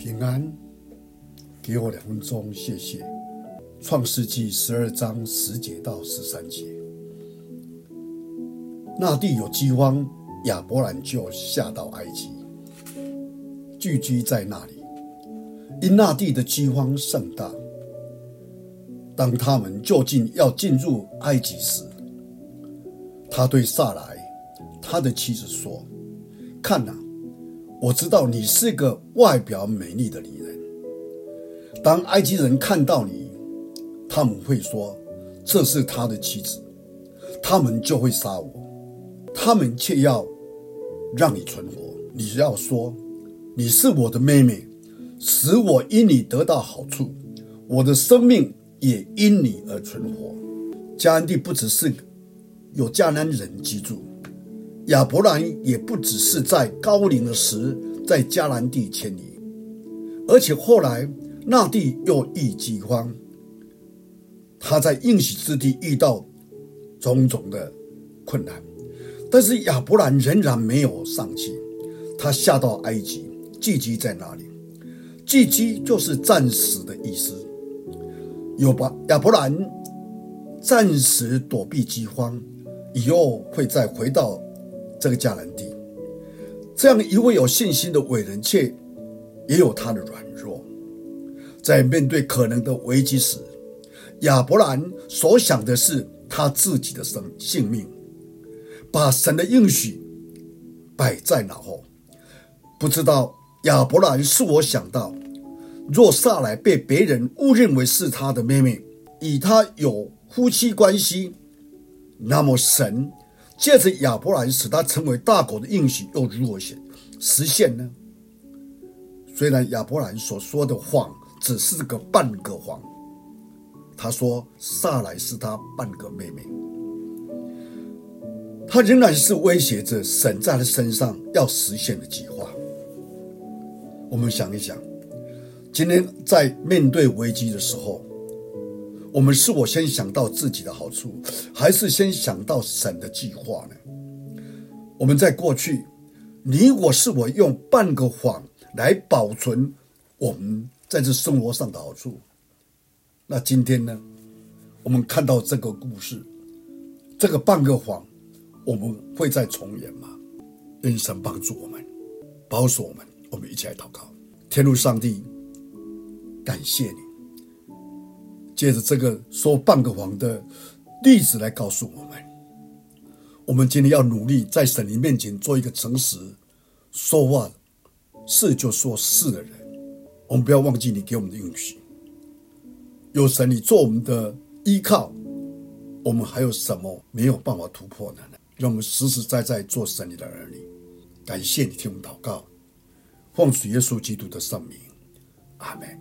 平安，给我两分钟，谢谢。创世纪十二章十节到十三节，那地有饥荒，亚伯兰就下到埃及，聚居在那里。因那地的饥荒甚大，当他们就近要进入埃及时，他对撒莱，他的妻子说：“看哪，我知道你是个外表美丽的女人。当埃及人看到你，他们会说这是他的妻子，他们就会杀我。他们却要让你存活。你要说你是我的妹妹。”使我因你得到好处，我的生命也因你而存活。迦南地不只是有迦南人居住，亚伯兰也不只是在高龄的时在迦南地迁移，而且后来那地又遇饥荒，他在应许之地遇到种种的困难，但是亚伯兰仍然没有丧气，他下到埃及，寄居在那里。寄居就是暂时的意思。有把亚伯兰暂时躲避饥荒，以后会再回到这个迦南地。这样一位有信心的伟人，却也有他的软弱。在面对可能的危机时，亚伯兰所想的是他自己的生性命，把神的应许摆在脑后。不知道。亚伯兰是我想到，若萨莱被别人误认为是他的妹妹，与他有夫妻关系，那么神借着亚伯兰使他成为大国的应许又如何实实现呢？虽然亚伯兰所说的谎只是个半个谎，他说撒莱是他半个妹妹，他仍然是威胁着神在他身上要实现的计划。我们想一想，今天在面对危机的时候，我们是否先想到自己的好处，还是先想到神的计划呢？我们在过去，你我是否用半个谎来保存我们在这生活上的好处？那今天呢？我们看到这个故事，这个半个谎，我们会再重演吗？愿神帮助我们，保守我们。我们一起来祷告，天父上帝，感谢你，借着这个说半个谎的例子来告诉我们，我们今天要努力在神灵面前做一个诚实、说话是就说是的人。我们不要忘记你给我们的应许，有神你做我们的依靠，我们还有什么没有办法突破呢？让我们实实在在做神你的儿女。感谢你听我们祷告。奉主耶稣基督的圣名，阿门。